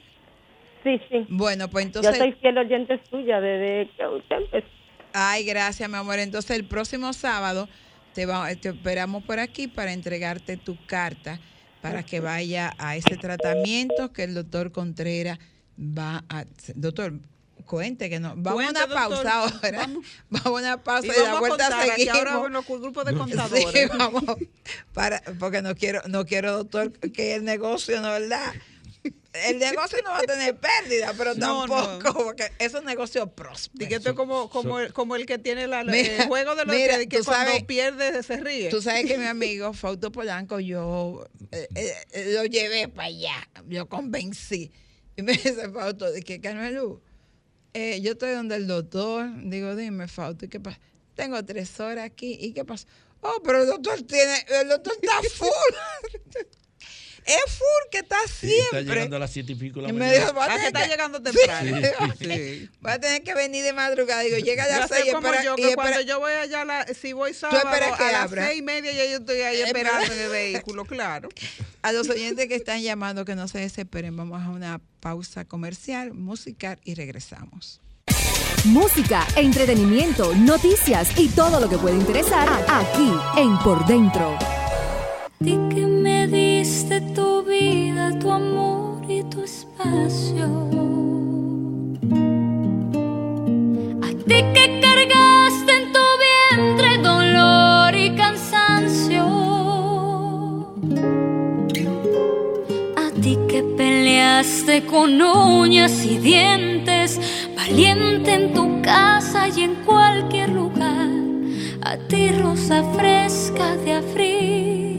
Sí, sí. Bueno, pues entonces. Yo soy fiel oyente suya desde que usted empezó. Ay, gracias, mi amor. Entonces el próximo sábado te, va- te esperamos por aquí para entregarte tu carta para que vaya a ese tratamiento que el doctor Contreras va a... Doctor, cuente que no. Vamos a una doctor. pausa ahora. Vamos, a una pausa Y y, la vamos a vuelta aquí seguimos. ahora en los grupos de Sí, contadores. vamos. Para, porque no quiero, no quiero, doctor, que el negocio, ¿no verdad? El negocio no va a tener pérdida, pero No, tampoco, porque es un negocio próspero. Y que esto es como, como, el, como el que tiene la, Mira, el juego de los mira, que, que cuando sabes- pierde se ríe. Tú sabes que mi amigo Fausto Polanco, yo eh, eh, lo llevé para allá, yo convencí. Y me dice Fausto, que Carmelo, eh, yo estoy donde el doctor. Digo, dime, Fausto, ¿y qué pasa? Tengo tres horas aquí. ¿Y qué pasa? Oh, pero el doctor tiene, el doctor está full. Es full que está Sí, siempre. está llegando a las siete y pico de la Y me mañana. dijo, va a Ah, que está llegando temprano. Sí. Sí. Va a tener que venir de madrugada. Digo, llega a Ya las y como espera- yo, y que espera- cuando yo voy allá, la- si voy sábado que a las abra. seis y media, ya yo estoy ahí Espera. esperando en el vehículo, claro. A los oyentes que están llamando, que no se desesperen, vamos a una pausa comercial, musical y regresamos. Música, entretenimiento, noticias y todo lo que puede interesar aquí en Por Dentro. Diste tu vida, tu amor y tu espacio. A ti que cargaste en tu vientre dolor y cansancio. A ti que peleaste con uñas y dientes, valiente en tu casa y en cualquier lugar. A ti rosa fresca de abril.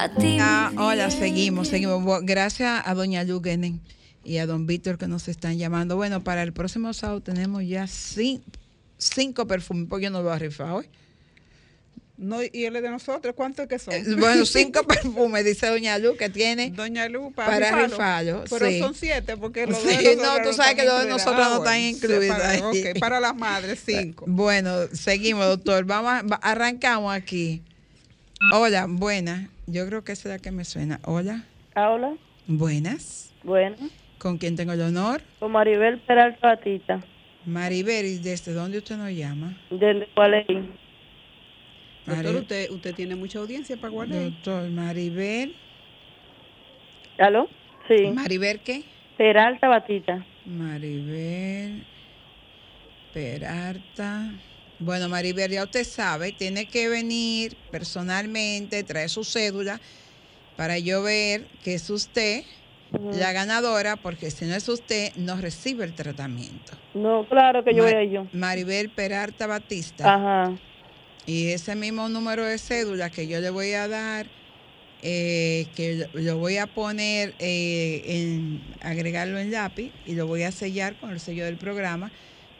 A ti. Ah, hola, seguimos, seguimos. Gracias a doña Lugenen y a don Víctor que nos están llamando. Bueno, para el próximo sábado tenemos ya cin- cinco perfumes, porque yo no lo voy a rifar hoy. No, y es de nosotros, ¿cuántos que son? Eh, Bueno, cinco perfumes, dice doña Luz, que tiene Doña Lu, para, para rifarlo. rifarlo. Pero sí. son siete, porque los Sí, de nosotros no, tú sabes que están los de nosotros Ah, no están bueno, sí, incluidos para, para las madres, cinco. Bueno, seguimos, doctor. Vamos, a- va- arrancamos aquí. Hola, buenas. Yo creo que esa es la que me suena. Hola, Hola, buenas. bueno, ¿Con quién tengo el honor? con Maribel Peralta Batista, Maribel, ¿y desde dónde usted nos llama? del cual Doctor, usted, usted tiene mucha audiencia para guardar. Doctor Maribel. ¿Aló? Sí. ¿Maribel qué? Peralta Batista. Maribel Peralta. Bueno, Maribel, ya usted sabe, tiene que venir personalmente, traer su cédula para yo ver que es usted la ganadora, porque si no es usted, no recibe el tratamiento. No, claro que yo Mar- voy a yo. Maribel Peralta Batista. Ajá. Y ese mismo número de cédula que yo le voy a dar, eh, que lo- lo voy a poner, eh, en, agregarlo en lápiz y lo voy a sellar con el sello del programa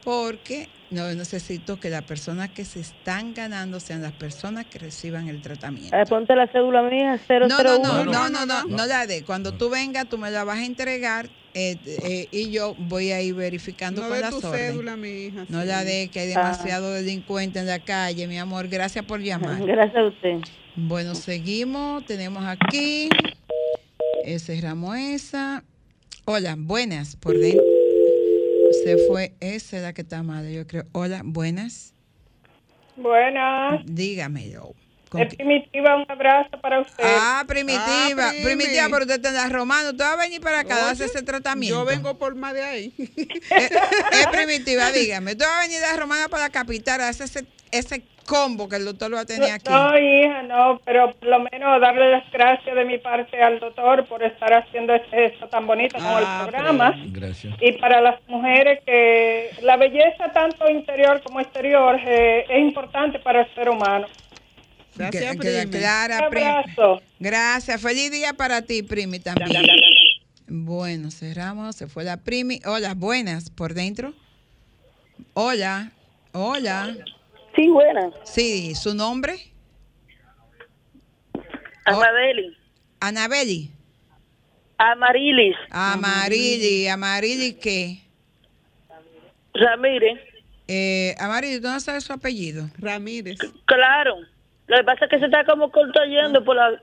porque no necesito que las personas que se están ganando sean las personas que reciban el tratamiento. Eh, ponte la cédula mía, 001. No, no, no, no, no, no, no la de. Cuando tú vengas, tú me la vas a entregar eh, eh, y yo voy a ir verificando No con de las tu órdenes. cédula, mi hija. No sí. la de que hay Ah. demasiado delincuente en la calle, mi amor. Gracias por llamar. Gracias a usted. Bueno, seguimos. Tenemos aquí. Eh, cerramos esa. Hola, buenas. Por dentro. Se fue. Esa es la que está mal, yo creo. Hola, buenas. Buenas. Dígame yo. ¿Con Es qué- primitiva, un abrazo para usted. Ah, primitiva. Ah, primi. primitiva, pero usted está en la romana. Usted va a venir para acá a ese tratamiento. Yo vengo por más de ahí. Es primitiva, dígame. Usted va a venir de la romana para la capital a hacer ese, ese combo que el doctor lo va a tener aquí. No, hija, no, pero por lo menos darle las gracias de mi parte al doctor por estar haciendo este gesto tan bonito como Ah, el programa. Gracias. Y para las mujeres que la belleza tanto interior como exterior eh, es importante para el ser humano. Gracias, Que- primi. Clara, Un primi. abrazo. Gracias. Feliz día para ti, Primi, también. Bueno, cerramos. Se fue la Primi. Hola, buenas. ¿Por dentro? Hola. Hola. Sí, buena. Sí, ¿su nombre? Amadeli. Anabeli. Amarilis. Amarili. Amarili, ¿qué? Ramírez. Eh, Amarili, ¿tú no sabes su apellido? Ramírez. Claro. Lo que pasa es que se está como cortayendo por la,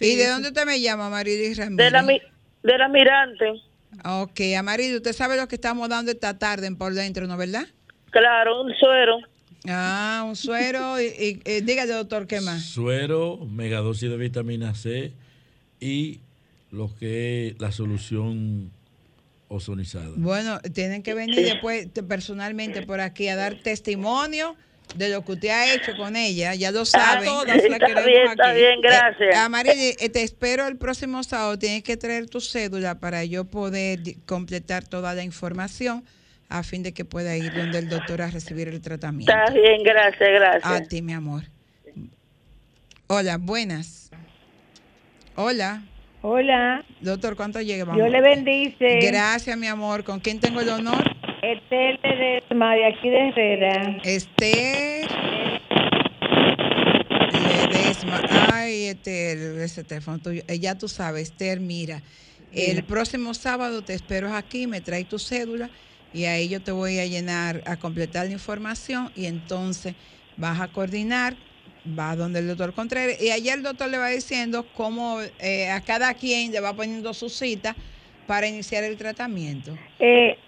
¿Y de dónde usted me llama, Amarili Ramírez? de la, mi- de la mirante. Ok, Amarili, usted sabe lo que estamos dando esta tarde en por dentro, ¿no verdad? Claro, un suero. Ah, un suero. y, y- y dígale, doctor, ¿qué más? Suero, megadosis de vitamina C y lo que es la solución ozonizada. Bueno, tienen que venir después te- personalmente por aquí a dar testimonio de lo que usted ha hecho con ella. Ya lo saben. todas la Está bien, está aquí. bien, gracias. Eh, Amarili, eh, te espero el próximo sábado. Tienes que traer tu cédula para yo poder completar toda la información a fin de que pueda ir donde el doctor a recibir el tratamiento. Está bien, gracias, gracias. A ti, mi amor. Hola, buenas. Hola. Hola, Doctor, ¿cuánto llega? Dios le bendice. Gracias, mi amor. ¿Con quién tengo el honor? Estel Ledesma, de aquí de Herrera. Esther Ledesma. Ay, Esther, ese teléfono tuyo. Eh, ya tú sabes, Esther, mira. El próximo sábado te espero aquí, me traes tu cédula y ahí yo te voy a llenar, a completar la información y entonces vas a coordinar, va donde el doctor Contreras y allá el doctor le va diciendo cómo eh, a cada quien le va poniendo su cita para iniciar el tratamiento. Eh,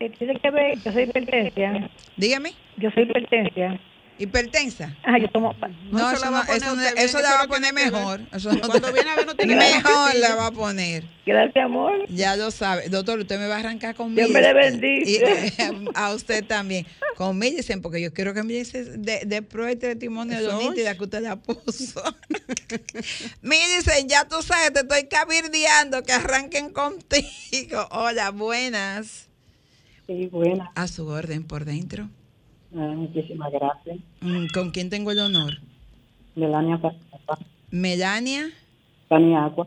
eh, tiene que ver, yo soy hipertensia. Dígame. Yo soy hipertensia. ¿Hipertensa? Ah, yo tomo. No, eso, no- eso, no- eso la va a poner mejor. Eso no- Cuando viene a ver, no tiene que ver mejor la va a poner. Gracias, amor. Ya lo sabe. Doctor, usted me va a arrancar conmigo. Dios me le bendice. a usted también. Con Millicent, porque yo quiero que Millicent de, de pruebe el testimonio de nítida que usted la puso. Millicent, ya tú sabes, te estoy cabildeando que arranquen contigo. Hola, buenas. Sí, buenas. A su orden por dentro. Ah, muchísimas gracias. Mm, ¿Con quién tengo el honor? Melania Pa- Melania. Paniagua.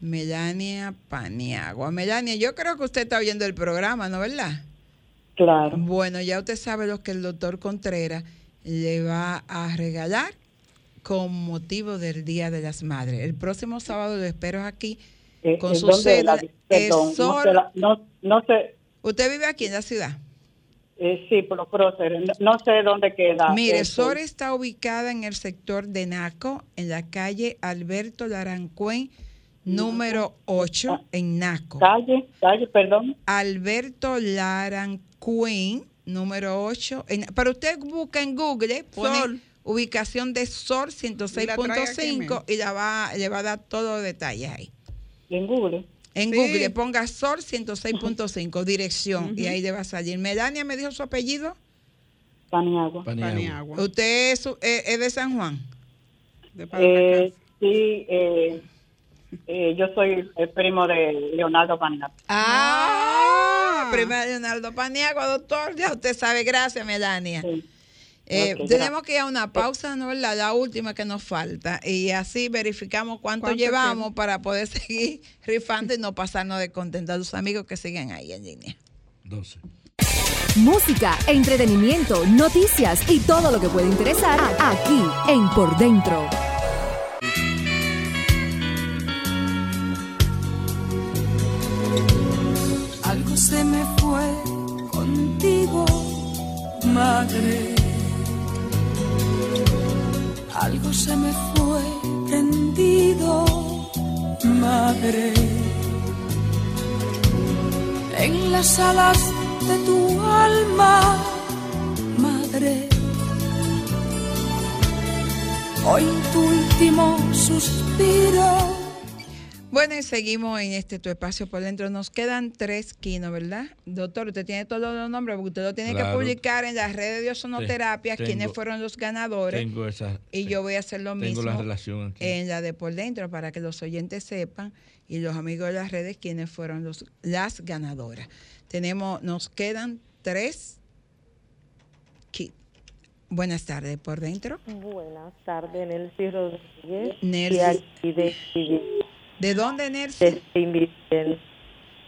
Melania Paniagua. Melania, yo creo que usted está oyendo el programa, ¿no verdad? Claro. Bueno, ya usted sabe lo que el doctor Contreras le va a regalar con motivo del Día de las Madres. El próximo sábado lo espero aquí Eh, con ¿en su cédula. perdón, no Sol- sé la- no, no sé, ¿Usted vive aquí en la ciudad? Eh, sí, pero prócer, no, no sé dónde queda. Mire, eh, Sor está ubicada en el sector de Naco, en la calle Alberto Larancuén, número 8, en Naco. Calle, calle, perdón. Alberto Larancuén, número 8. En, pero usted busca en Google, pone Sol. ubicación de Sol Y la 106.5 y la va, le va a dar todos los detalles ahí. En Google. En Sí. Google ponga Sol 106.5, dirección, y ahí le va a salir. Melania me dijo su apellido. Paniagua. Paniagua. ¿Usted es, su- es- es de San Juan? De Eh, sí, eh, eh, yo soy el primo de Leonardo Paniagua. Ah, primero Leonardo Paniagua, doctor. Ya usted sabe, gracias, Melania. Eh, tenemos que ir a una pausa, ¿no? La, la última que nos falta. Y así verificamos cuánto, ¿Cuánto llevamos para poder seguir rifando y no pasarnos de contentar a los amigos que siguen ahí en línea. 12. Música, entretenimiento, noticias y todo lo que puede interesar aquí en Por Dentro. Algo se me fue contigo, madre. Algo se me fue prendido, madre. En las alas de tu alma, madre. Hoy tu último suspiro. Bueno, y seguimos en este tu espacio por dentro. Nos quedan tres quinos, ¿verdad? Doctor, usted tiene todos los nombres, porque usted lo tiene que publicar en las redes de Ozonoterapia, Tengo- quiénes fueron los ganadores. Tengo esa. y yo voy a hacer lo tengo mismo la relación aquí. en la de por dentro para que los oyentes sepan y los amigos de las redes quiénes fueron los, las ganadoras. Tenemos, nos quedan tres kits. Buenas tardes, por dentro. Buenas tardes, Nelcy Rodríguez. Nelcy. Y aquí de, de, ¿De dónde, Nelcy? de Invivienda.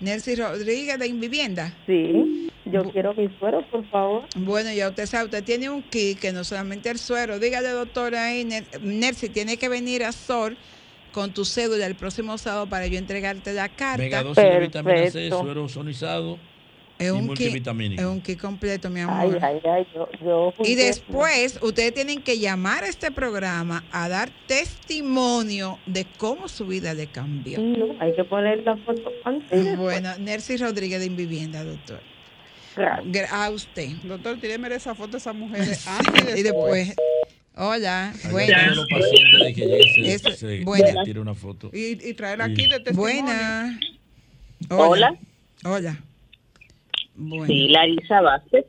Nelcy Rodríguez de Invivienda. Sí, yo quiero mi suero, por favor. Bueno, ya usted sabe, usted tiene un kit que no solamente el suero. Dígale, doctora, ahí, Ner- Nelcy, tiene que venir a SOR con tu cédula el próximo sábado para yo entregarte la carta. Megadosis de vitamina C, Perfecto. suero ozonizado Es un kit, multivitamínico. es un kit completo, mi Ay, amor. ay, ay, yo, yo Y después ustedes tienen que llamar a este programa a dar testimonio de cómo su vida le cambió. No, hay que poner la foto antes. Bueno, Nercy Rodríguez de Invivienda, doctor. Gra- A usted. Doctor, tíreme esa foto de esa mujer antes Y después, hola, buenas. todos los pacientes de que llegue Eso- se, se, buena. Y, y traer Sí. aquí de testimonio. Buena. Hola. Hola. Bueno. Sí, Larisa Vázquez.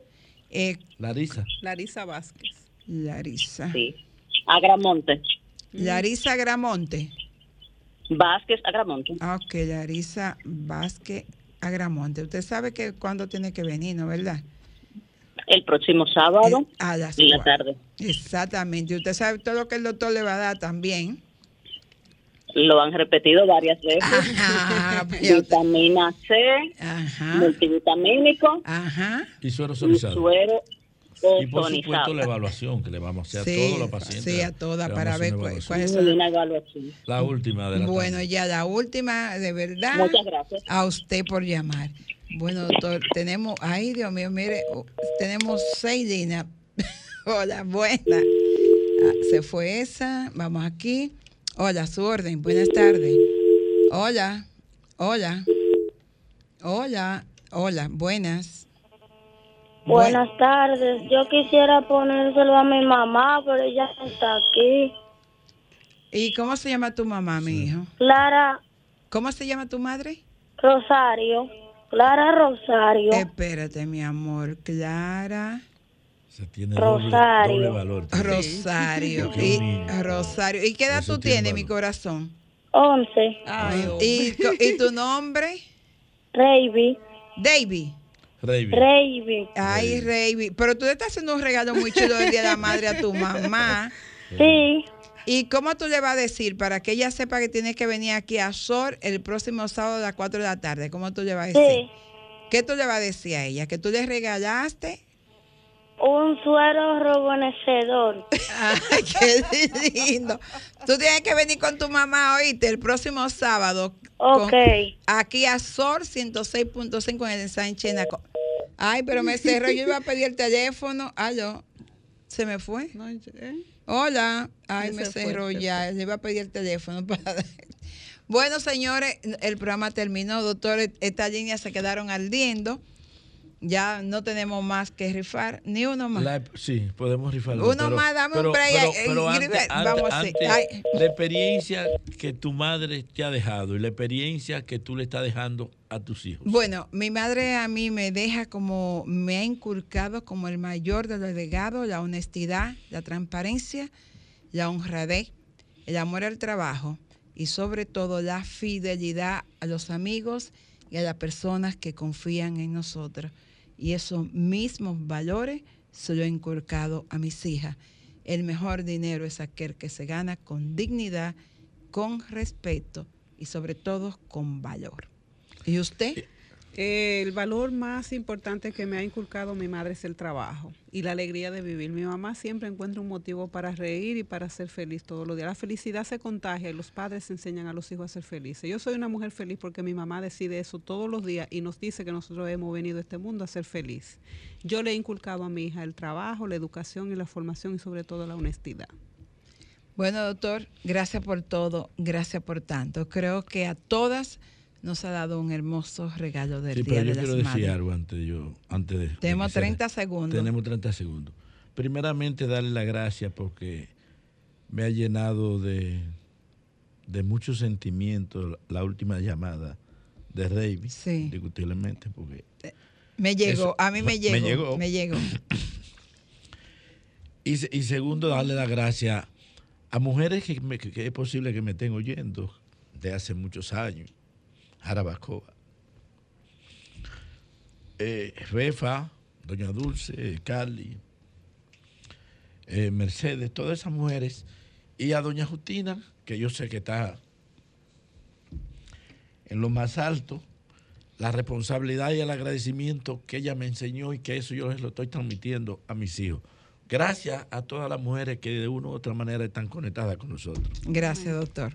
Eh, Larisa. Larisa Vázquez. Larisa. Sí. Agramonte. Larisa Gramonte. Vázquez Agramonte. Ah, Ok, Larisa Vázquez Agramonte. Usted sabe que cuándo tiene que venir, ¿no? ¿Verdad? El próximo sábado A las en la tarde. Exactamente. Usted sabe todo lo que el doctor le va a dar también. Lo han repetido varias veces. Vitamina C, multivitamínico Y suero y ozonizado. suero Y por supuesto la evaluación que le vamos a hacer Sí, a todos los pacientes. sí, a todas para ver cuál- son. Una evaluación. La última de la Bueno, ya la última, de verdad. Muchas gracias. A usted por llamar. Bueno, doctor, tenemos, ay Dios mío, mire, oh, tenemos seis líneas. Hola, buena. Ah, se fue esa, vamos aquí. Hola, su orden, buenas tardes. Hola, hola, hola, hola, buenas. Buenas tardes. Yo quisiera ponérselo a mi mamá, pero ella no está aquí. ¿Y cómo se llama tu mamá, mi hijo? Clara ¿Cómo se llama tu madre? Rosario. Clara Rosario. Espérate, mi amor, Clara. Se tiene doble, Rosario. doble valor. Rosario. Y, Rosario. ¿Y qué edad Eso tú tiene tienes, mi corazón? Once. ¿Y, co- ¿Y tu nombre? Reiby. Davy. Reiby. Ay, Reiby. Pero tú le estás haciendo un regalo muy chulo del Día de la Madre a tu mamá. Sí. ¿Y cómo tú le vas a decir para que ella sepa que tiene que venir aquí a SOR el próximo sábado a las 4 de la tarde? ¿Cómo tú le vas a decir? Sí. ¿Qué tú le vas a decir a ella? ¿Que tú le regalaste? Un suero rejuvenecedor. Ay, qué lindo. Tú tienes que venir con tu mamá, oíste, el próximo sábado. con- Ok. aquí a SOR 106.5 en el Sánchez. Naco- Ay, pero me cerró. Yo iba a pedir el teléfono. Aló. ¿Se me fue? Hola. Ay, me fue, cerró ya. Le iba a pedir el teléfono para... Bueno, señores, el programa terminó, doctor. Estas líneas se quedaron ardiendo. Ya no tenemos más que rifar, ni uno más. La- sí, podemos rifarlo. Uno pero- más, dame un pero- break, pero- eh, pero antes- vamos a hacer-. La experiencia que tu madre te ha dejado y la experiencia que tú le estás dejando a tus hijos. Bueno, mi madre a mí me deja como, me ha inculcado como el mayor de los legados, la honestidad, la transparencia, la honradez, el amor al trabajo y sobre todo la fidelidad a los amigos y a las personas que confían en nosotros. Y esos mismos valores se lo he inculcado a mis hijas. El mejor dinero es aquel que se gana con dignidad, con respeto y sobre todo con valor. ¿Y usted? El valor más importante que me ha inculcado mi madre es el trabajo y la alegría de vivir. Mi mamá siempre encuentra un motivo para reír y para ser feliz todos los días. La felicidad se contagia y los padres enseñan a los hijos a ser felices. Yo soy una mujer feliz porque mi mamá decide eso todos los días y nos dice que nosotros hemos venido a este mundo a ser feliz. Yo le he inculcado a mi hija el trabajo, la educación y la formación y sobre todo la honestidad. Bueno, doctor, gracias por todo, gracias por tanto. Creo que a todas nos ha dado un hermoso regalo del Sí, Día pero yo de las quiero decir Madres. algo antes de yo, antes de. de Tenemos se- 30 segundos. Tenemos 30 segundos. Primeramente, darle las gracias porque me ha llenado de, de muchos sentimientos la última llamada de Raimi, indiscutiblemente, porque Me llegó, Eso- a mí me me llegó, llegó. me llegó. Y, y segundo, darle las gracias a mujeres que, me- que es posible que me estén oyendo de hace muchos años. Jarabacoa. Eh, Refa, Doña Dulce, Carly, eh, Mercedes, todas esas mujeres. Y a Doña Justina, que yo sé que está en lo más alto, la responsabilidad y el agradecimiento que ella me enseñó y que eso yo les lo estoy transmitiendo a mis hijos. Gracias a todas las mujeres que de una u otra manera están conectadas con nosotros. Gracias, doctor.